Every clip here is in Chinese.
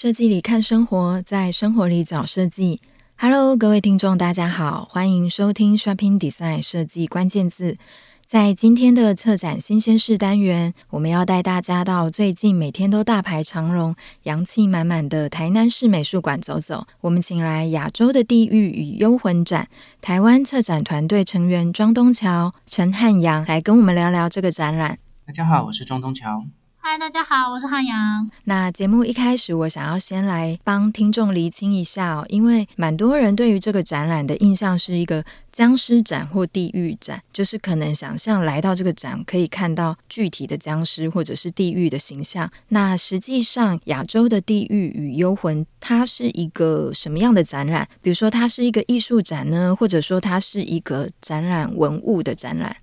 设计里看生活，在生活里找设计。Hello，各位听众，大家好，欢迎收听 Shopping Design 设计关键字。在今天的策展新鲜事单元，我们要带大家到最近每天都大排长龙、洋气满满的台南市美术馆走走。我们请来亚洲的地狱与幽魂展台湾策展团队成员庄东桥、陈汉阳来跟我们聊聊这个展览。大家好，我是庄东桥。嗨，大家好，我是汉阳。那节目一开始，我想要先来帮听众厘清一下哦，因为蛮多人对于这个展览的印象是一个僵尸展或地狱展，就是可能想象来到这个展可以看到具体的僵尸或者是地狱的形象。那实际上，亚洲的地狱与幽魂，它是一个什么样的展览？比如说，它是一个艺术展呢，或者说它是一个展览文物的展览？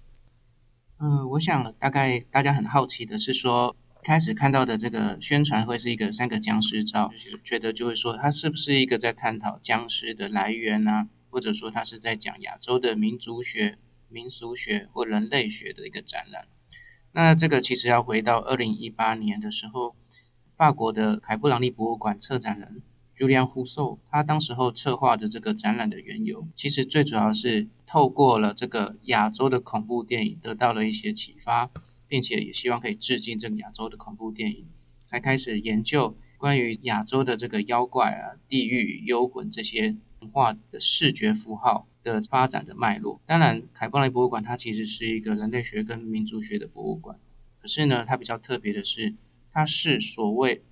嗯，我想大概大家很好奇的是说。开始看到的这个宣传会是一个三个僵尸照，就是觉得就会说它是不是一个在探讨僵尸的来源啊，或者说它是在讲亚洲的民族学、民俗学或人类学的一个展览。那这个其实要回到二零一八年的时候，法国的凯布朗利博物馆策展人 Julien Rousseau，他当时候策划的这个展览的缘由，其实最主要是透过了这个亚洲的恐怖电影得到了一些启发。并且也希望可以致敬这个亚洲的恐怖电影，才开始研究关于亚洲的这个妖怪啊、地狱、幽魂这些文化的视觉符号的发展的脉络。当然，凯布莱博物馆它其实是一个人类学跟民族学的博物馆，可是呢，它比较特别的是，它是所谓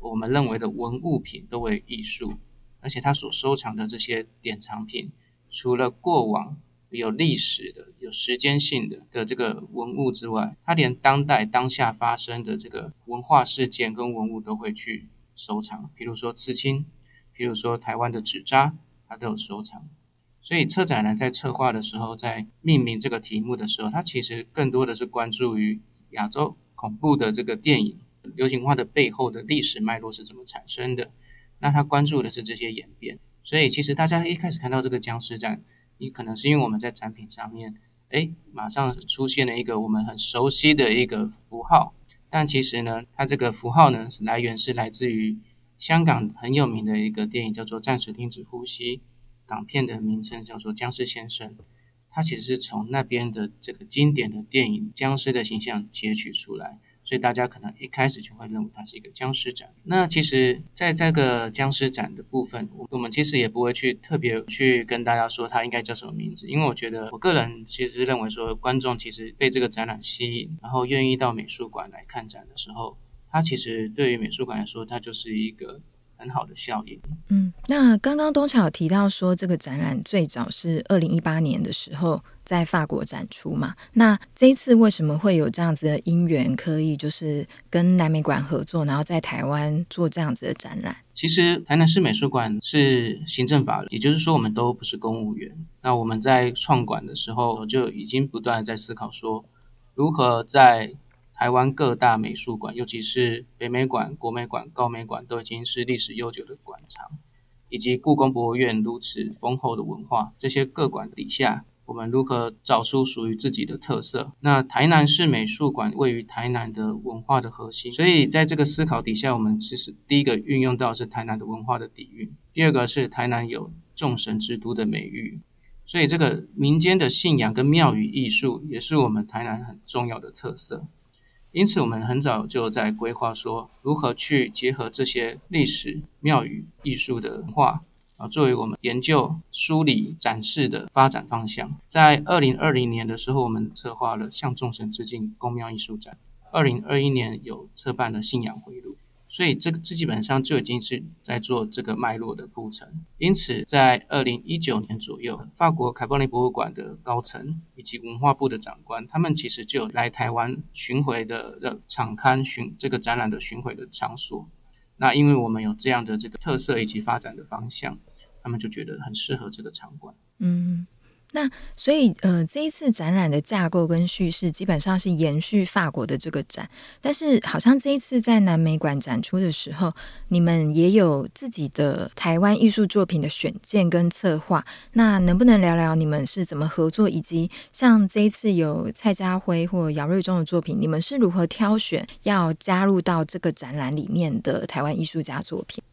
我们认为的文物品都为艺术，而且它所收藏的这些典藏品，除了过往。有历史的、时间性的的这个文物之外，它连当代当下发生的这个文化事件跟文物都会去收藏。比如说刺青，比如说台湾的纸扎，它都有收藏。所以策展人在策划的时候，在命名这个题目的时候，它其实更多的是关注于亚洲恐怖的这个电影流行化的背后的历史脉络是怎么产生的。那他关注的是这些演变。所以其实大家一开始看到这个僵尸展。你可能是因为我们在展品上面，哎，马上出现了一个我们很熟悉的一个符号，但其实呢，它这个符号呢，是来源是来自于香港很有名的一个电影，叫做《暂时停止呼吸》，港片的名称叫做《僵尸先生》，它其实是从那边的这个经典的电影僵尸的形象截取出来。所以大家可能一开始就会认为它是一个僵尸展。那其实，在这个僵尸展的部分，我我们其实也不会去特别去跟大家说它应该叫什么名字，因为我觉得，我个人其实认为说，观众其实被这个展览吸引，然后愿意到美术馆来看展的时候，它其实对于美术馆来说，它就是一个很好的效应。嗯，那刚刚东巧提到说，这个展览最早是二零一八年的时候。在法国展出嘛？那这一次为什么会有这样子的因缘，可以就是跟南美馆合作，然后在台湾做这样子的展览？其实台南市美术馆是行政法人，也就是说我们都不是公务员。那我们在创馆的时候就已经不断在思考说，如何在台湾各大美术馆，尤其是北美馆、国美馆、高美馆，都已经是历史悠久的馆藏，以及故宫博物院如此丰厚的文化，这些各馆底下。我们如何找出属于自己的特色？那台南市美术馆位于台南的文化的核心，所以在这个思考底下，我们其实第一个运用到是台南的文化的底蕴，第二个是台南有众神之都的美誉，所以这个民间的信仰跟庙宇艺术也是我们台南很重要的特色。因此，我们很早就在规划说，如何去结合这些历史、庙宇、艺术的文化。啊，作为我们研究、梳理、展示的发展方向，在二零二零年的时候，我们策划了向众神致敬公庙艺术展。二零二一年有策办了信仰回路，所以这个这基本上就已经是在做这个脉络的铺陈。因此，在二零一九年左右，法国凯布莱博物馆的高层以及文化部的长官，他们其实就有来台湾巡回的的场刊巡这个展览的巡回的场所。那因为我们有这样的这个特色以及发展的方向。他们就觉得很适合这个场馆。嗯，那所以呃，这一次展览的架构跟叙事基本上是延续法国的这个展，但是好像这一次在南美馆展出的时候，你们也有自己的台湾艺术作品的选件跟策划。那能不能聊聊你们是怎么合作，以及像这一次有蔡家辉或姚瑞忠的作品，你们是如何挑选要加入到这个展览里面的台湾艺术家作品？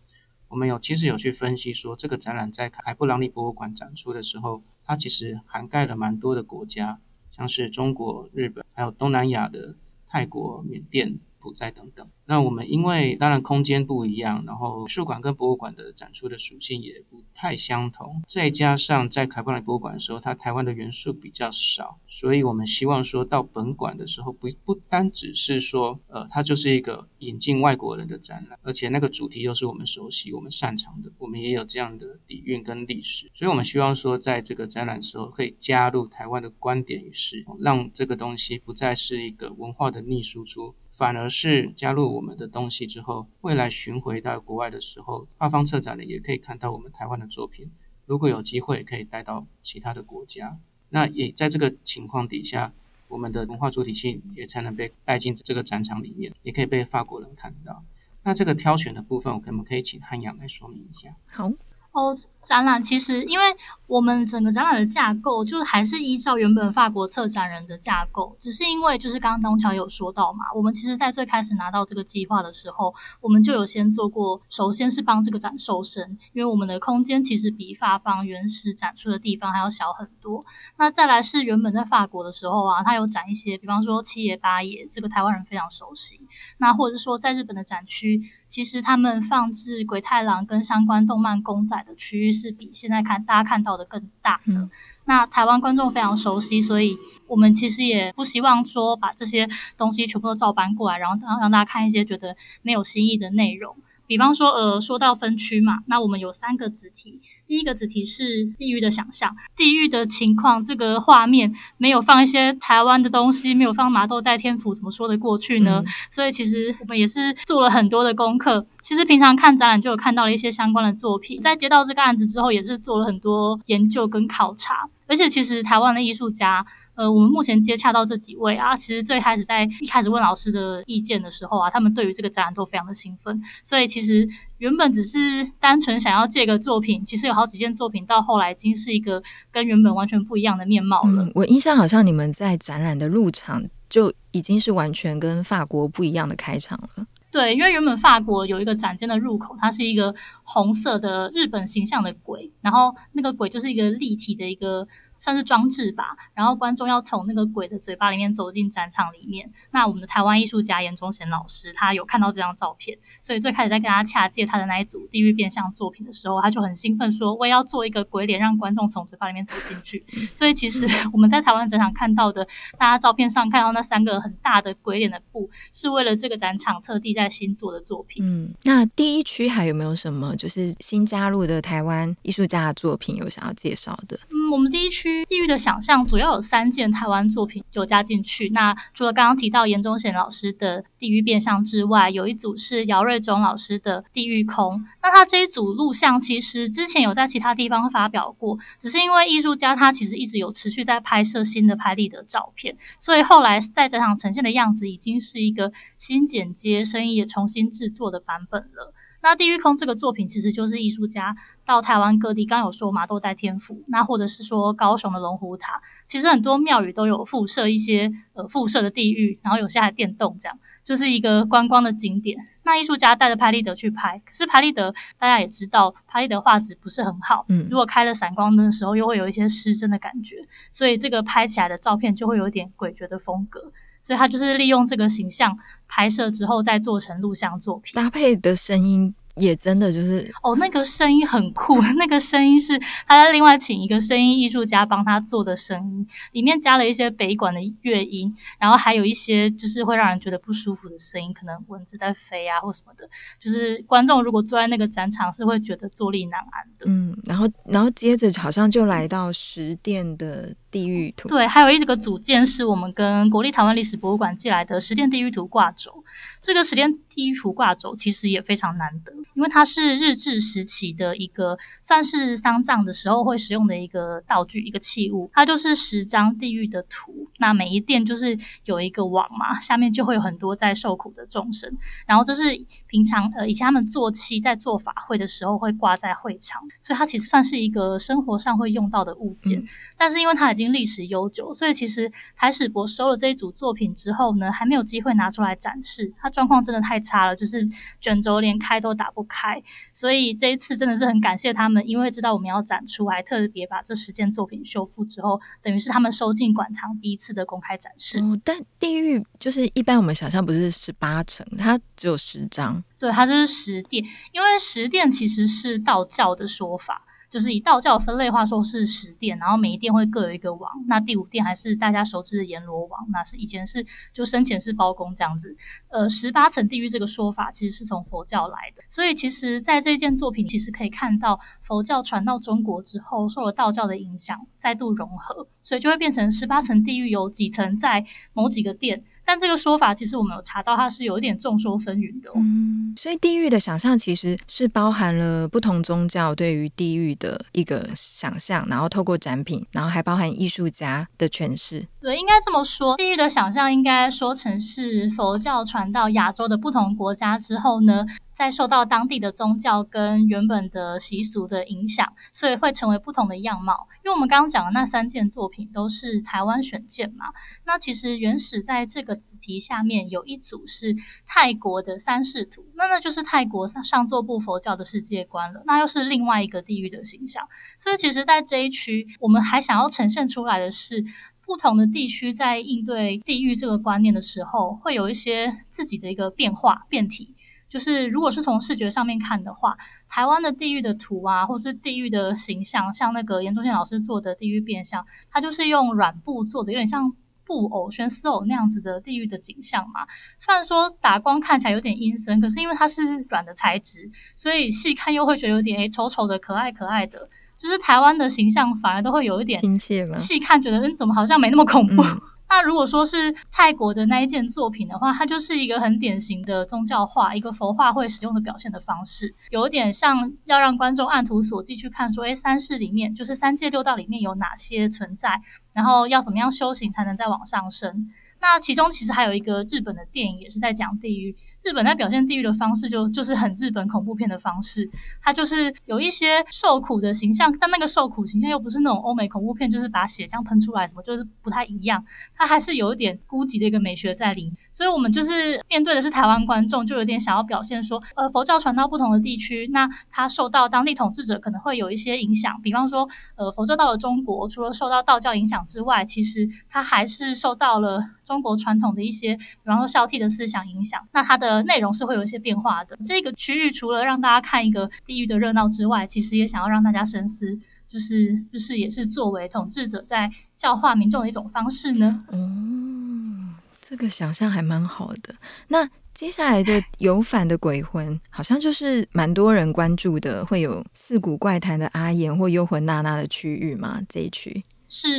我们有其实有去分析说，这个展览在凯布朗利博物馆展出的时候。它其实涵盖了蛮多的国家，像是中国、日本，还有东南亚的泰国、缅甸。不在等等。那我们因为当然空间不一样，然后美术馆跟博物馆的展出的属性也不太相同，再加上在凯布兰博物馆的时候，它台湾的元素比较少，所以我们希望说到本馆的时候，不不单只是说，呃，它就是一个引进外国人的展览，而且那个主题又是我们熟悉、我们擅长的，我们也有这样的底蕴跟历史，所以我们希望说，在这个展览的时候可以加入台湾的观点与视，让这个东西不再是一个文化的逆输出。反而是加入我们的东西之后，未来巡回到国外的时候，画方策展的也可以看到我们台湾的作品。如果有机会，可以带到其他的国家。那也在这个情况底下，我们的文化主体性也才能被带进这个展场里面，也可以被法国人看到。那这个挑选的部分，我可不可以请汉阳来说明一下？好。哦，展览其实，因为我们整个展览的架构就还是依照原本法国策展人的架构，只是因为就是刚刚东桥有说到嘛，我们其实在最开始拿到这个计划的时候，我们就有先做过，首先是帮这个展瘦身，因为我们的空间其实比法方原始展出的地方还要小很多。那再来是原本在法国的时候啊，他有展一些，比方说七爷八爷，这个台湾人非常熟悉，那或者是说在日本的展区。其实他们放置鬼太郎跟相关动漫公仔的区域是比现在看大家看到的更大的。嗯。那台湾观众非常熟悉，所以我们其实也不希望说把这些东西全部都照搬过来，然后让让大家看一些觉得没有新意的内容。比方说，呃，说到分区嘛，那我们有三个子题。第一个子题是地域的想象，地域的情况，这个画面没有放一些台湾的东西，没有放麻豆代天府，怎么说得过去呢？嗯。所以其实我们也是做了很多的功课。其实平常看展览就有看到了一些相关的作品，在接到这个案子之后，也是做了很多研究跟考察。而且其实台湾的艺术家。呃，我们目前接洽到这几位啊，其实最开始在一开始问老师的意见的时候啊，他们对于这个展览都非常的兴奋。所以其实原本只是单纯想要借个作品，其实有好几件作品到后来已经是一个跟原本完全不一样的面貌了。嗯，我印象好像你们在展览的入场就已经是完全跟法国不一样的开场了。对，因为原本法国有一个展间的入口，它是一个红色的日本形象的鬼，然后那个鬼就是一个立体的一个。算是装置吧，然后观众要从那个鬼的嘴巴里面走进展场里面。那我们的台湾艺术家严忠贤老师，他有看到这张照片，所以最开始在跟他洽借他的那一组地狱变相作品的时候，他就很兴奋说：“我也要做一个鬼脸，让观众从嘴巴里面走进去。”所以其实 我们在台湾展场看到的，大家照片上看到那三个很大的鬼脸的布，是为了这个展场特地在新做的作品。嗯，那第一区还有没有什么就是新加入的台湾艺术家的作品有想要介绍的？我们第一区。地狱的想象主要有三件台湾作品就加进去。那除了刚刚提到严忠贤老师的《地狱变相》之外，有一组是姚瑞忠老师的《地狱空》。那他这一组录像其实之前有在其他地方发表过，只是因为艺术家他其实一直有持续在拍摄新的拍立得照片，所以后来在展场呈现的样子已经是一个新剪接、声音也重新制作的版本了。那《地狱空》这个作品其实就是艺术家到台湾各地，刚有说麻豆代天府，那或者是说高雄的龙虎塔，其实很多庙宇都有附设一些呃附设的地狱，然后有些还电动，这样就是一个观光的景点。那艺术家带着拍立得去拍，可是拍立得大家也知道，拍立得画质不是很好，嗯，如果开了闪光灯的时候，又会有一些失真的感觉，所以这个拍起来的照片就会有点诡谲的风格。所以他就是利用这个形象拍摄之后，再做成录像作品，搭配的声音。也真的就是哦，那个声音很酷，那个声音是他在另外请一个声音艺术家帮他做的声音，里面加了一些北管的乐音，然后还有一些就是会让人觉得不舒服的声音，可能蚊子在飞啊或什么的，就是观众如果坐在那个展场是会觉得坐立难安的。嗯，然后然后接着好像就来到十殿的。地狱图。对，还有一个组件是我们跟国立台湾历史博物馆寄来的十殿地狱图挂轴。这个十殿地狱图挂轴其实也非常难得，因为它是日治时期的一个算是丧葬的时候会使用的一个道具、一个器物。它就是十张地狱的图，那每一殿就是有一个网嘛，下面就会有很多在受苦的众生。然后这是平常呃以前他们做七在做法会的时候会挂在会场，所以它其实算是一个生活上会用到的物件。嗯、但是因为它已经历史悠久，所以其实台史博收了这一组作品之后呢，还没有机会拿出来展示。它状况真的太差了，就是卷轴连开都打不开，所以这一次真的是很感谢他们，因为知道我们要展出，还特别把这十件作品修复之后，等于是他们收进馆藏第一次的公开展示。哦，但地狱就是一般我们想象不是十八层，它只有十张。对，它就是十殿，因为十殿其实是道教的说法。就是以道教分类话说是十殿，然后每一殿会各有一个王。那第五殿还是大家熟知的阎罗王，那是以前是就生前是包公这样子。呃，十八层地狱这个说法其实是从佛教来的，所以其实在这件作品其实可以看到佛教传到中国之后，受了道教的影响，再度融合，所以就会变成十八层地狱有几层在某几个殿。但这个说法其实我们有查到，它是有一点众说纷纭的哦。嗯，所以地狱的想象其实是包含了不同宗教对于地狱的一个想象，然后透过展品，然后还包含艺术家的诠释。对，应该这么说，地狱的想象应该说成是佛教传到亚洲的不同国家之后呢，在受到当地的宗教跟原本的习俗的影响，所以会成为不同的样貌。因为我们刚刚讲的那三件作品都是台湾选件嘛，那其实原始在这个子题下面有一组是泰国的三世图，那那就是泰国上座部佛教的世界观了，那又是另外一个地狱的形象。所以其实，在这一区，我们还想要呈现出来的是，不同的地区在应对地狱这个观念的时候，会有一些自己的一个变化变体。就是，如果是从视觉上面看的话，台湾的地狱的图啊，或是地狱的形象，像那个严忠宪老师做的地狱变相，它就是用软布做的，有点像布偶、悬丝偶那样子的地狱的景象嘛。虽然说打光看起来有点阴森，可是因为它是软的材质，所以细看又会觉得有点诶丑丑的、可爱可爱的。就是台湾的形象反而都会有一点亲切嘛，细看觉得嗯，怎么好像没那么恐怖。嗯那如果说是泰国的那一件作品的话，它就是一个很典型的宗教画，一个佛画会使用的表现的方式，有点像要让观众按图索骥去看，说，诶，三世里面就是三界六道里面有哪些存在，然后要怎么样修行才能再往上升。那其中其实还有一个日本的电影也是在讲地狱。日本在表现地狱的方式就就是很日本恐怖片的方式，它就是有一些受苦的形象，但那个受苦形象又不是那种欧美恐怖片，就是把血这样喷出来什么，就是不太一样，它还是有一点孤寂的一个美学在里面。所以我们就是面对的是台湾观众，就有点想要表现说，呃，佛教传到不同的地区，那它受到当地统治者可能会有一些影响。比方说，呃，佛教到了中国，除了受到道教影响之外，其实它还是受到了中国传统的一些，比方说孝悌的思想影响。那它的内容是会有一些变化的。这个区域除了让大家看一个地狱的热闹之外，其实也想要让大家深思，就是就是也是作为统治者在教化民众的一种方式呢。嗯。这个想象还蛮好的。那接下来的 有反的鬼魂，好像就是蛮多人关注的，会有四古怪谈的阿岩或幽魂娜娜的区域吗？这一区？是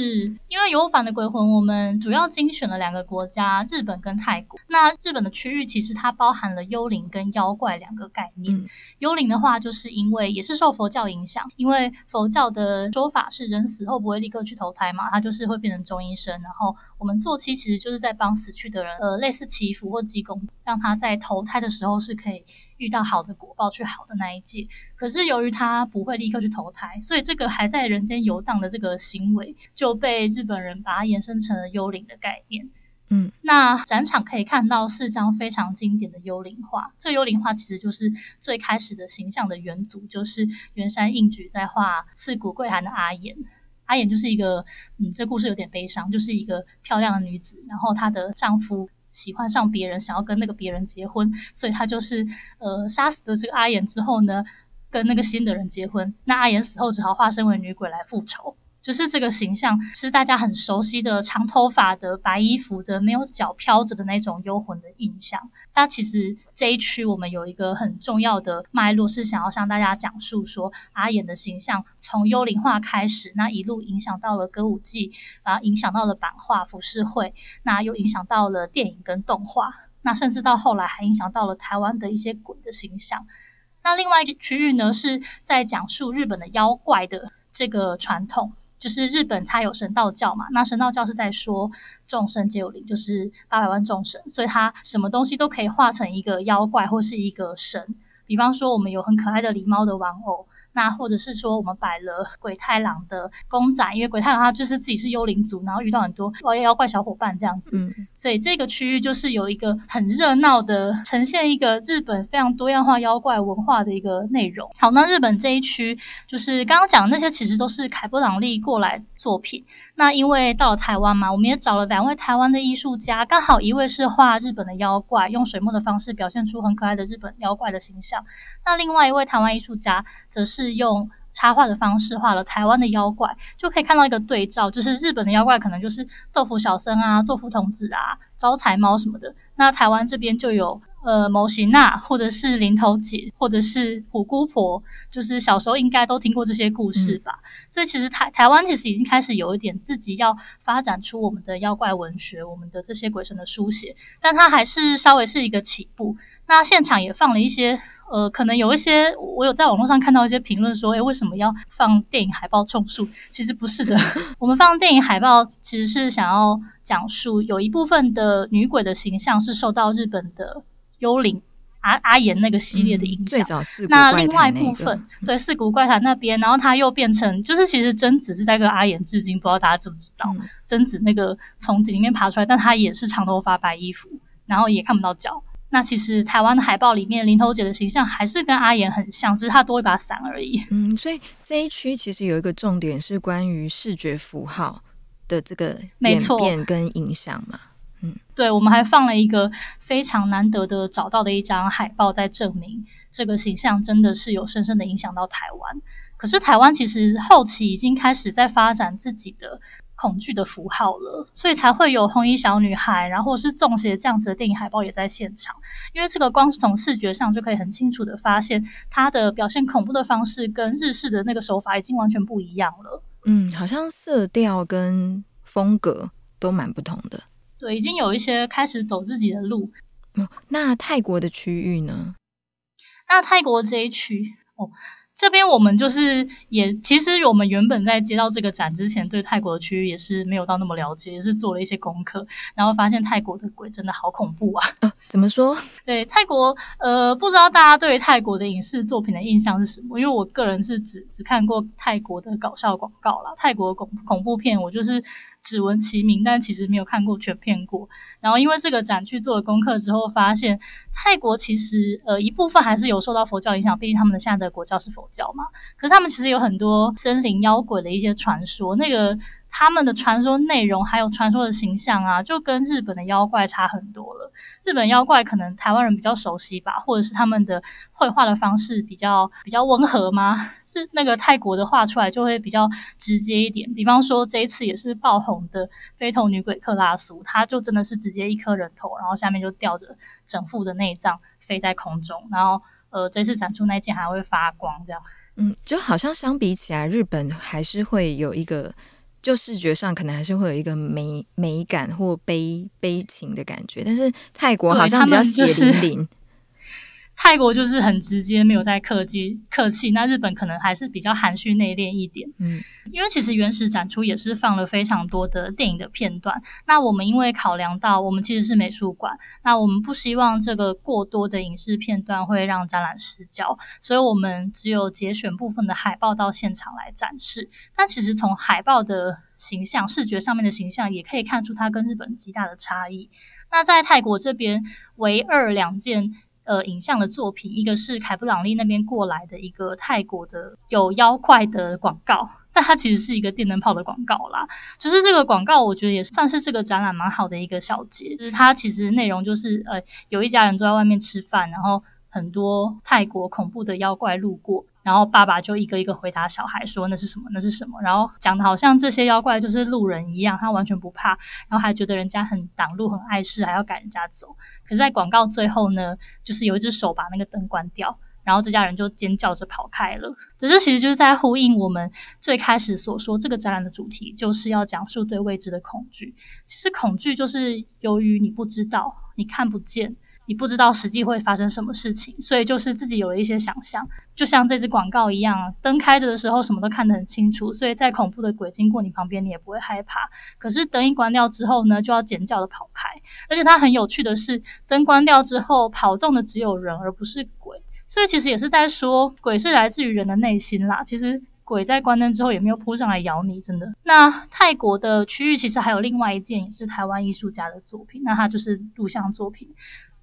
因为有反的鬼魂，我们主要精选了两个国家，日本跟泰国。那日本的区域其实它包含了幽灵跟妖怪两个概念。嗯、幽灵的话，就是因为也是受佛教影响，因为佛教的说法是人死后不会立刻去投胎嘛，它就是会变成中医生。然后我们做七其实就是在帮死去的人，呃，类似祈福或积功，让他在投胎的时候是可以遇到好的果报，去好的那一界。可是由于他不会立刻去投胎，所以这个还在人间游荡的这个行为就被日本人把它延伸成了幽灵的概念。嗯，那展场可以看到四张非常经典的幽灵画。这个幽灵画其实就是最开始的形象的元祖，就是垣山应举在画四谷桂寒的阿阎。阿岩就是一个，嗯，这故事有点悲伤，就是一个漂亮的女子，然后她的丈夫。喜欢上别人，想要跟那个别人结婚，所以她就是呃杀死了这个阿岩之后呢，跟那个新的人结婚。那阿岩死后只好化身为女鬼来复仇。就是这个形象是大家很熟悉的长头发的白衣服的没有脚飘着的那种幽魂的印象。那其实这一区我们有一个很重要的脉络，是想要向大家讲述说阿妍的形象从幽灵化开始，那一路影响到了歌舞伎，然后影响到了版画浮世绘，那又影响到了电影跟动画，那甚至到后来还影响到了台湾的一些鬼的形象。那另外一个区域呢，是在讲述日本的妖怪的这个传统，就是日本它有神道教嘛，那神道教是在说众生皆有灵，就是八百万众生，所以它什么东西都可以化成一个妖怪或是一个神。比方说，我们有很可爱的狸猫的玩偶。那或者是说，我们摆了鬼太郎的公仔，因为鬼太郎他就是自己是幽灵族，然后遇到很多妖怪小伙伴这样子，嗯，所以这个区域就是有一个很热闹的，呈现一个日本非常多样化妖怪文化的一个内容。好，那日本这一区就是刚刚讲的那些，其实都是凯波朗利过来作品。那因为到了台湾嘛，我们也找了两位台湾的艺术家，刚好一位是画日本的妖怪，用水墨的方式表现出很可爱的日本妖怪的形象。那另外一位台湾艺术家则是用插画的方式画了台湾的妖怪，就可以看到一个对照，就是日本的妖怪可能就是豆腐小僧啊、豆腐童子啊、招财猫什么的，那台湾这边就有。呃，魔神仔，或者是林头姐，或者是虎姑婆，就是小时候应该都听过这些故事吧。嗯、所以其实台台湾其实已经开始有一点自己要发展出我们的妖怪文学，我们的这些鬼神的书写，但它还是稍微是一个起步。那现场也放了一些，呃，可能有一些我有在网络上看到一些评论说，诶，为什么要放电影海报充数？其实不是的，我们放电影海报其实是想要讲述有一部分的女鬼的形象是受到日本的。幽灵阿阿岩那个系列的影响，最早四那另外一部分对四谷怪谈那边，然后他又变成就是其实贞子是在跟阿岩致敬，不知道大家知不知道？贞子那个从井里面爬出来，但他也是长头发白衣服，然后也看不到脚。那其实台湾的海报里面，林头姐的形象还是跟阿岩很像，只是她多一把伞而已。嗯，所以这一区其实有一个重点是关于视觉符号的这个演变跟影响嘛。对，我们还放了一个非常难得的找到的一张海报，在证明这个形象真的是有深深的影响到台湾。可是台湾其实后期已经开始在发展自己的恐惧的符号了，所以才会有红衣小女孩，然后是粽邪这样子的电影海报也在现场。因为这个光是从视觉上就可以很清楚的发现，它的表现恐怖的方式跟日式的那个手法已经完全不一样了。嗯，好像色调跟风格都蛮不同的。对，已经有一些开始走自己的路。哦，那泰国的区域呢？那泰国这一区哦。这边我们就是也，其实我们原本在接到这个展之前，对泰国的区域也是没有到那么了解，也是做了一些功课，然后发现泰国的鬼真的好恐怖啊！呃，怎么说？对，泰国，呃，不知道大家对于泰国的影视作品的印象是什么？因为我个人是只只看过泰国的搞笑广告啦，泰国恐恐怖片我就是只闻其名，但其实没有看过全片过。然后因为这个展去做了功课之后，发现泰国其实呃一部分还是有受到佛教影响，毕竟他们的现在的国教是佛教嘛。可是他们其实有很多森林妖鬼的一些传说，那个他们的传说内容还有传说的形象啊，就跟日本的妖怪差很多了。日本妖怪可能台湾人比较熟悉吧，或者是他们的绘画的方式比较比较温和吗？是那个泰国的画出来就会比较直接一点。比方说这一次也是爆红的飞头女鬼克拉苏，她就真的是直接一颗人头，然后下面就吊着整副的内脏飞在空中，然后呃这次展出那件还会发光，这样。嗯，就好像相比起来，日本还是会有一个。就视觉上可能还是会有一个美美感或悲悲情的感觉，但是泰国好像比较血淋淋。泰国就是很直接，没有在客气客气。那日本可能还是比较含蓄内敛一点。嗯，因为其实原始展出也是放了非常多的电影的片段。那我们因为考量到我们其实是美术馆，那我们不希望这个过多的影视片段会让展览失焦，所以我们只有节选部分的海报到现场来展示。但其实从海报的形象、视觉上面的形象，也可以看出它跟日本极大的差异。那在泰国这边，唯二两件。呃，影像的作品，一个是凯布朗利那边过来的一个泰国的有妖怪的广告，但它其实是一个电灯泡的广告啦。就是这个广告，我觉得也算是这个展览蛮好的一个小节。就是它其实内容就是，呃，有一家人坐在外面吃饭，然后。很多泰国恐怖的妖怪路过，然后爸爸就一个一个回答小孩说那是什么，那是什么，然后讲的好像这些妖怪就是路人一样，他完全不怕，然后还觉得人家很挡路、很碍事，还要赶人家走。可是，在广告最后呢，就是有一只手把那个灯关掉。然后这家人就尖叫着跑开了。这其实就是在呼应我们最开始所说，这个展览的主题就是要讲述对未知的恐惧。其实恐惧就是由于你不知道，你看不见，你不知道实际会发生什么事情，所以就是自己有了一些想象。就像这支广告一样，灯开着的时候什么都看得很清楚，所以再恐怖的鬼经过你旁边，你也不会害怕。可是灯一关掉之后呢，就要尖叫的跑开。而且它很有趣的是，灯关掉之后，跑动的只有人，而不是鬼。所以其实也是在说，鬼是来自于人的内心啦。其实鬼在关灯之后也没有扑上来咬你，真的。那泰国的区域其实还有另外一件也是台湾艺术家的作品，那它就是录像作品。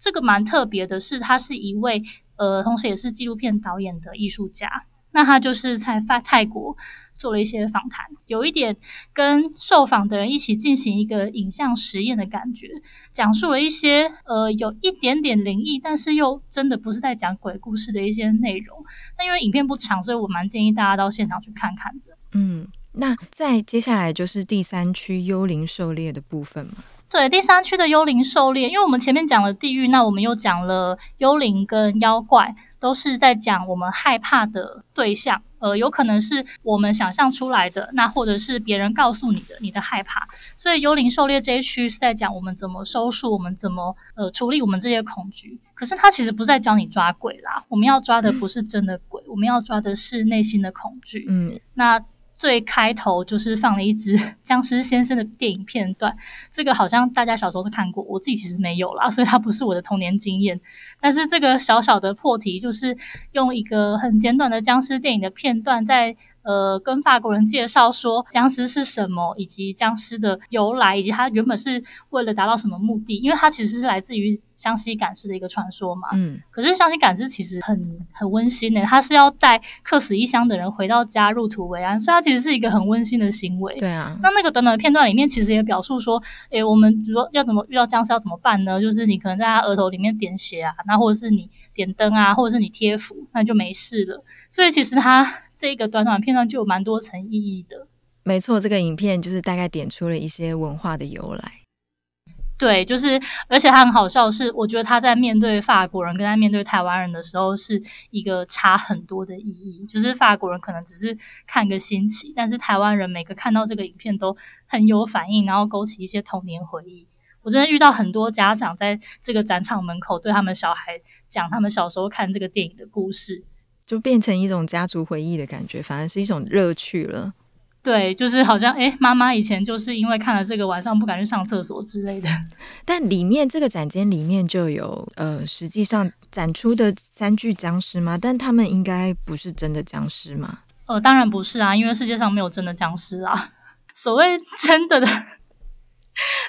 这个蛮特别的是，他是一位呃，同时也是纪录片导演的艺术家。那他就是在泰国。做了一些访谈，有一点跟受访的人一起进行一个影像实验的感觉，讲述了一些呃有一点点灵异，但是又真的不是在讲鬼故事的一些内容。那因为影片不长，所以我蛮建议大家到现场去看看的。嗯，那在接下来就是第三区幽灵狩猎的部分嘛？对，第三区的幽灵狩猎，因为我们前面讲了地狱，那我们又讲了幽灵跟妖怪，都是在讲我们害怕的对象。呃，有可能是我们想象出来的，那或者是别人告诉你的，你的害怕。所以幽灵狩猎这一区是在讲我们怎么收束，我们怎么呃处理我们这些恐惧。可是他其实不是在教你抓鬼啦，我们要抓的不是真的鬼，嗯、我们要抓的是内心的恐惧。嗯，那。最开头就是放了一支僵尸先生的电影片段，这个好像大家小时候都看过，我自己其实没有啦，所以它不是我的童年经验。但是这个小小的破题，就是用一个很简短的僵尸电影的片段在。呃，跟法国人介绍说僵尸是什么，以及僵尸的由来，以及它原本是为了达到什么目的？因为它其实是来自于湘西赶尸的一个传说嘛。嗯。可是湘西赶尸其实很很温馨的，他是要带客死异乡的人回到家入土为安，所以它其实是一个很温馨的行为。对啊。那那个短短的片段里面，其实也表述说，诶，我们如果要怎么遇到僵尸要怎么办呢？就是你可能在他额头里面点血啊，那或者是你点灯啊，或者是你贴符，那就没事了。所以其实它。这个短短片段就有蛮多层意义的。没错，这个影片就是大概点出了一些文化的由来。对，就是，而且他很好笑的是，我觉得他在面对法国人跟在面对台湾人的时候，是一个差很多的意义。就是法国人可能只是看个新奇，但是台湾人每个看到这个影片都很有反应，然后勾起一些童年回忆。我真的遇到很多家长在这个展场门口对他们小孩讲他们小时候看这个电影的故事。就变成一种家族回忆的感觉，反而是一种乐趣了。对，就是好像哎，妈妈以前就是因为看了这个，晚上不敢去上厕所之类的。但里面这个展间里面就有呃，实际上展出的三具僵尸吗？但他们应该不是真的僵尸吗？呃，当然不是啊，因为世界上没有真的僵尸啊。所谓真的的，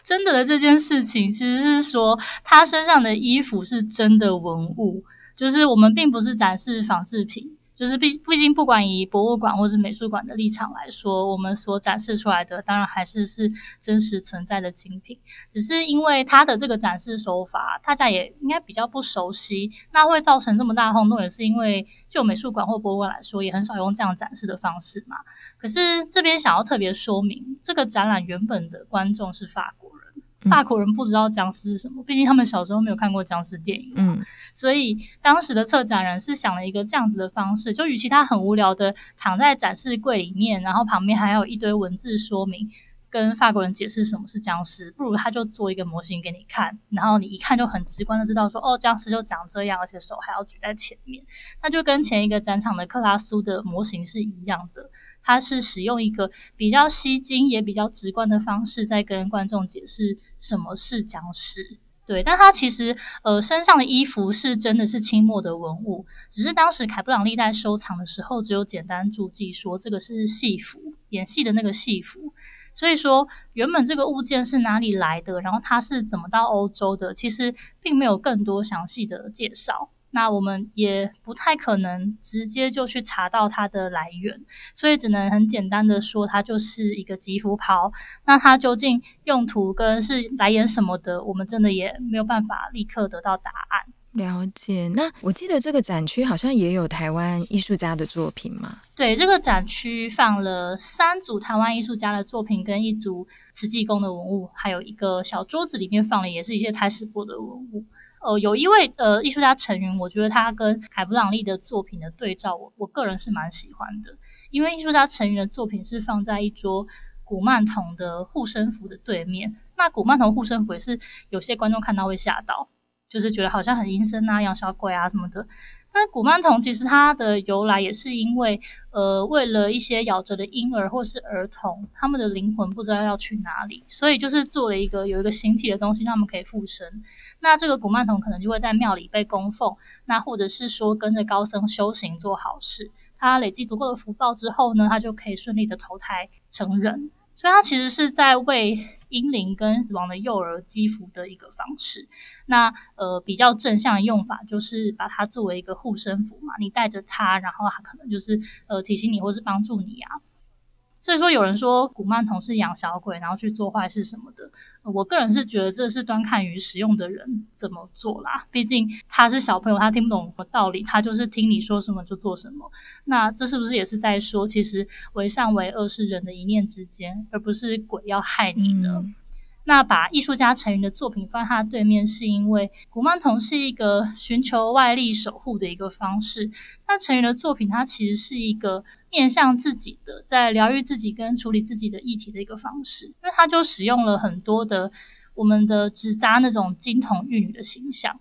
真的的这件事情，其实是说他身上的衣服是真的文物。就是我们并不是展示仿制品，就是毕毕竟不管以博物馆或是美术馆的立场来说，我们所展示出来的当然还是是真实存在的精品。只是因为它的这个展示手法，大家也应该比较不熟悉，那会造成这么大轰动，也是因为就美术馆或博物馆来说，也很少用这样展示的方式嘛。可是这边想要特别说明，这个展览原本的观众是法国人。法国人不知道僵尸是什么，毕竟他们小时候没有看过僵尸电影。嗯，所以当时的策展人是想了一个这样子的方式，就与其他很无聊的躺在展示柜里面，然后旁边还有一堆文字说明，跟法国人解释什么是僵尸，不如他就做一个模型给你看，然后你一看就很直观的知道说，哦，僵尸就长这样，而且手还要举在前面，那就跟前一个展场的克拉苏的模型是一样的。他是使用一个比较吸睛也比较直观的方式，在跟观众解释什么是僵尸。对，但他其实呃身上的衣服是真的是清末的文物，只是当时凯布朗历代收藏的时候，只有简单注记说这个是戏服，演戏的那个戏服。所以说原本这个物件是哪里来的，然后它是怎么到欧洲的，其实并没有更多详细的介绍。那我们也不太可能直接就去查到它的来源，所以只能很简单的说，它就是一个吉服袍。那它究竟用途跟是来源什么的，我们真的也没有办法立刻得到答案。了解。那我记得这个展区好像也有台湾艺术家的作品嘛？对，这个展区放了三组台湾艺术家的作品，跟一组慈济宫的文物，还有一个小桌子里面放的也是一些台史博的文物。呃，有一位呃艺术家成员，我觉得他跟凯布朗利的作品的对照，我我个人是蛮喜欢的，因为艺术家成员的作品是放在一桌古曼童的护身符的对面，那古曼童护身符也是有些观众看到会吓到。就是觉得好像很阴森啊，养小鬼啊什么的。那古曼童其实它的由来也是因为，呃，为了一些夭折的婴儿或是儿童，他们的灵魂不知道要去哪里，所以就是做了一个有一个形体的东西，让他们可以附身。那这个古曼童可能就会在庙里被供奉，那或者是说跟着高僧修行做好事，他累积足够的福报之后呢，他就可以顺利的投胎成人。所以它其实是在为婴灵跟死亡的幼儿积福的一个方式。那呃比较正向的用法就是把它作为一个护身符嘛，你带着它，然后它可能就是呃提醒你或是帮助你啊。所以说有人说古曼童是养小鬼，然后去做坏事什么的，我个人是觉得这是端看于使用的人怎么做啦。毕竟他是小朋友，他听不懂什么道理，他就是听你说什么就做什么。那这是不是也是在说，其实为善为恶是人的一念之间，而不是鬼要害你呢？嗯那把艺术家陈云的作品放在他的对面，是因为古曼童是一个寻求外力守护的一个方式。那陈云的作品，它其实是一个面向自己的，在疗愈自己跟处理自己的议题的一个方式。因为他就使用了很多的我们的纸扎那种金童玉女的形象。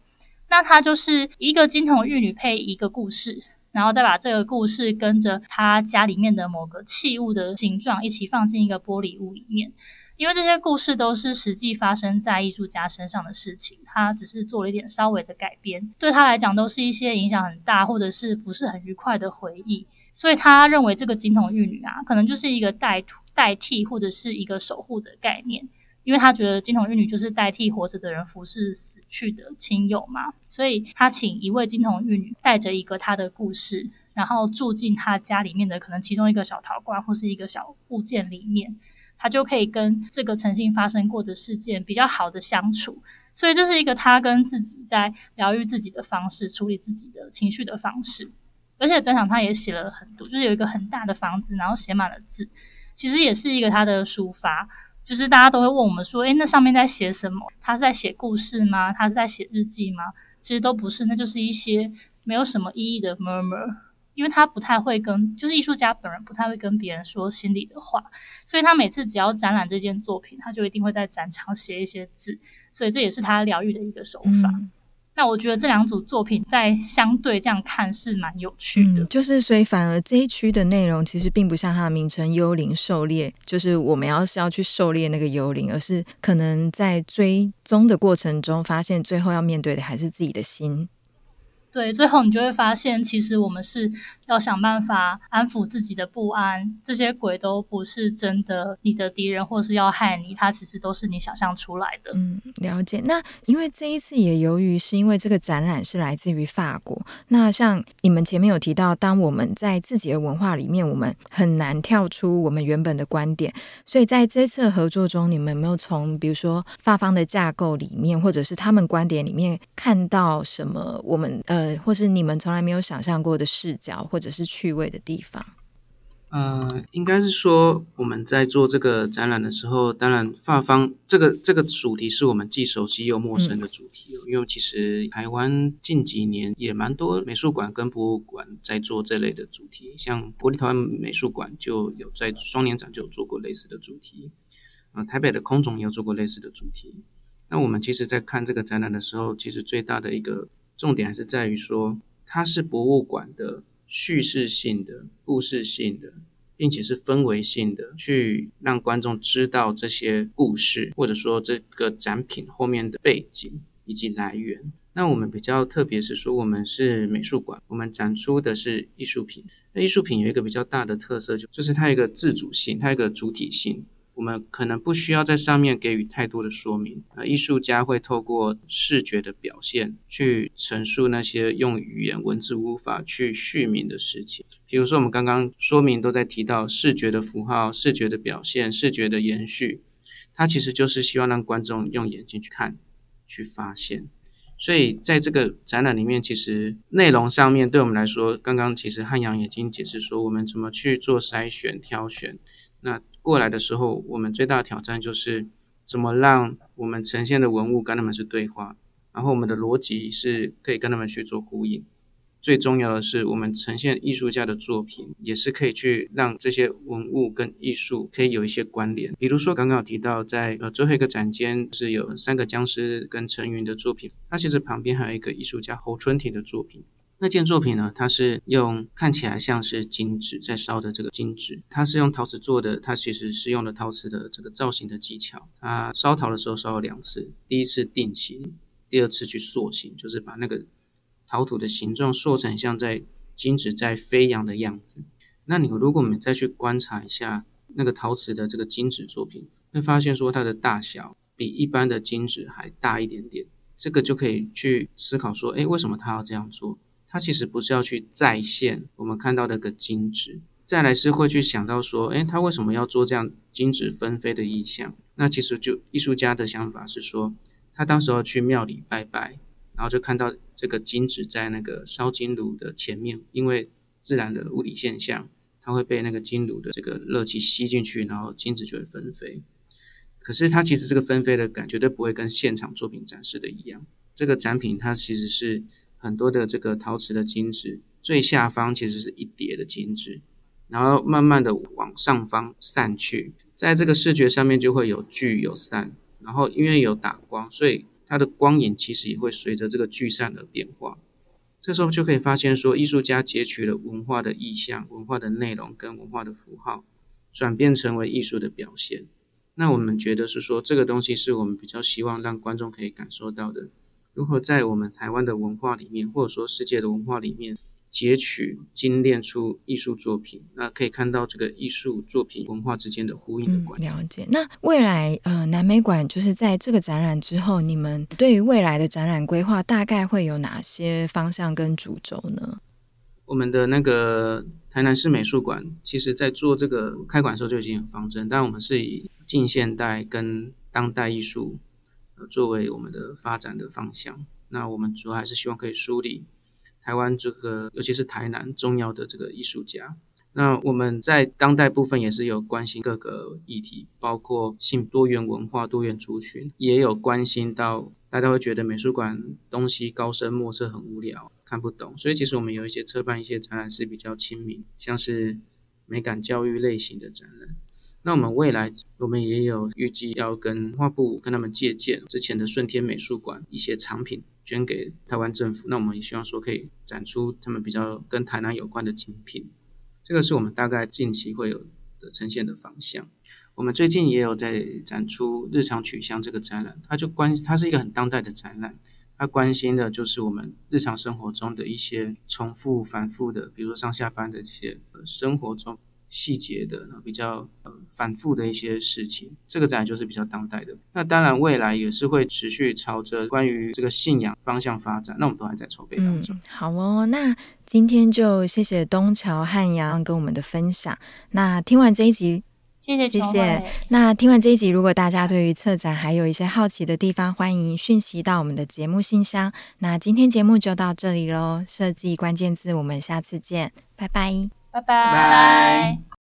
那他就是一个金童玉女配一个故事，然后再把这个故事跟着他家里面的某个器物的形状一起放进一个玻璃屋里面。因为这些故事都是实际发生在艺术家身上的事情，他只是做了一点稍微的改编，对他来讲都是一些影响很大或者是不是很愉快的回忆，所以他认为这个金童玉女啊，可能就是一个代代替或者是一个守护的概念，因为他觉得金童玉女就是代替活着的人服侍死去的亲友嘛，所以他请一位金童玉女带着一个他的故事，然后住进他家里面的可能其中一个小陶罐或是一个小物件里面。他就可以跟这个曾经发生过的事件比较好的相处，所以这是一个他跟自己在疗愈自己的方式，处理自己的情绪的方式。而且展场他也写了很多，就是有一个很大的房子，然后写满了字，其实也是一个他的抒发。就是大家都会问我们说，诶，那上面在写什么？他是在写故事吗？他是在写日记吗？其实都不是，那就是一些没有什么意义的 murmur。因为他不太会跟，就是艺术家本人不太会跟别人说心里的话，所以他每次只要展览这件作品，他就一定会在展场写一些字，所以这也是他疗愈的一个手法。嗯、那我觉得这两组作品在相对这样看是蛮有趣的，嗯、就是所以反而这一区的内容其实并不像它的名称“幽灵狩猎”，就是我们要是要去狩猎那个幽灵，而是可能在追踪的过程中，发现最后要面对的还是自己的心。对，最后你就会发现，其实我们是要想办法安抚自己的不安。这些鬼都不是真的你的敌人，或是要害你，它其实都是你想象出来的。嗯，了解。那因为这一次也由于是因为这个展览是来自于法国，那像你们前面有提到，当我们在自己的文化里面，我们很难跳出我们原本的观点，所以在这次合作中，你们有没有从比如说法方的架构里面，或者是他们观点里面看到什么？我们呃。呃，或是你们从来没有想象过的视角，或者是趣味的地方。呃，应该是说我们在做这个展览的时候，当然发方这个这个主题是我们既熟悉又陌生的主题。嗯、因为其实台湾近几年也蛮多美术馆跟博物馆在做这类的主题，像国立台湾美术馆就有在双年展就有做过类似的主题，呃，台北的空总也有做过类似的主题。那我们其实，在看这个展览的时候，其实最大的一个。重点还是在于说，它是博物馆的叙事性的、故事性的，并且是氛围性的，去让观众知道这些故事，或者说这个展品后面的背景以及来源。那我们比较特别是说，我们是美术馆，我们展出的是艺术品。那艺术品有一个比较大的特色，就就是它有一个自主性，它有一个主体性。我们可能不需要在上面给予太多的说明，呃，艺术家会透过视觉的表现去陈述那些用语言文字无法去叙明的事情。比如说，我们刚刚说明都在提到视觉的符号、视觉的表现、视觉的延续，它其实就是希望让观众用眼睛去看、去发现。所以在这个展览里面，其实内容上面对我们来说，刚刚其实汉阳已经解释说，我们怎么去做筛选、挑选。那过来的时候，我们最大的挑战就是怎么让我们呈现的文物跟他们是对话，然后我们的逻辑是可以跟他们去做呼应。最重要的是，我们呈现艺术家的作品，也是可以去让这些文物跟艺术可以有一些关联。比如说，刚刚提到在呃最后一个展间是有三个僵尸跟陈云的作品，它其实旁边还有一个艺术家侯春婷的作品。那件作品呢，它是用看起来像是金纸在烧的这个金纸，它是用陶瓷做的，它其实是用了陶瓷的这个造型的技巧。它烧陶的时候烧了两次，第一次定型，第二次去塑形，就是把那个。陶土的形状塑成像在金纸在飞扬的样子。那你如果我们再去观察一下那个陶瓷的这个金纸作品，会发现说它的大小比一般的金纸还大一点点。这个就可以去思考说，诶，为什么他要这样做？他其实不是要去再现我们看到的个金纸。再来是会去想到说，诶，他为什么要做这样金纸纷飞的意象？那其实就艺术家的想法是说，他当时候去庙里拜拜。然后就看到这个金纸在那个烧金炉的前面，因为自然的物理现象，它会被那个金炉的这个热气吸进去，然后金纸就会纷飞。可是它其实这个纷飞的感绝对不会跟现场作品展示的一样。这个展品它其实是很多的这个陶瓷的金纸，最下方其实是一叠的金纸，然后慢慢的往上方散去，在这个视觉上面就会有聚有散，然后因为有打光，所以。它的光影其实也会随着这个聚散而变化，这时候就可以发现说，艺术家截取了文化的意象、文化的内容跟文化的符号，转变成为艺术的表现。那我们觉得是说，这个东西是我们比较希望让观众可以感受到的，如何在我们台湾的文化里面，或者说世界的文化里面。截取精炼出艺术作品，那可以看到这个艺术作品文化之间的呼应的关系。嗯，了解。那未来呃，南美馆就是在这个展览之后，你们对于未来的展览规划大概会有哪些方向跟主轴呢？我们的那个台南市美术馆，其实在做这个开馆的时候就已经有方针，但我们是以近现代跟当代艺术呃作为我们的发展的方向。那我们主要还是希望可以梳理。台湾这个，尤其是台南重要的这个艺术家，那我们在当代部分也是有关心各个议题，包括性多元文化、多元族群，也有关心到大家会觉得美术馆东西高深莫测、很无聊、看不懂，所以其实我们有一些策办一些展览是比较亲民，像是美感教育类型的展览。那我们未来我们也有预计要跟文化部跟他们借鉴之前的顺天美术馆一些藏品。捐给台湾政府，那我们也希望说可以展出他们比较跟台南有关的精品，这个是我们大概近期会有的呈现的方向。我们最近也有在展出日常取向这个展览，它就关它是一个很当代的展览，它关心的就是我们日常生活中的一些重复反复的，比如说上下班的这些生活中。细节的比较呃反复的一些事情，这个展就是比较当代的。那当然未来也是会持续朝着关于这个信仰方向发展。那我们都还在筹备当中。嗯，好哦，那今天就谢谢东桥汉阳跟我们的分享。那听完这一集，谢谢谢谢。那听完这一集，如果大家对于策展还有一些好奇的地方，欢迎讯息到我们的节目信箱。那今天节目就到这里喽，设计关键字，我们下次见，拜拜。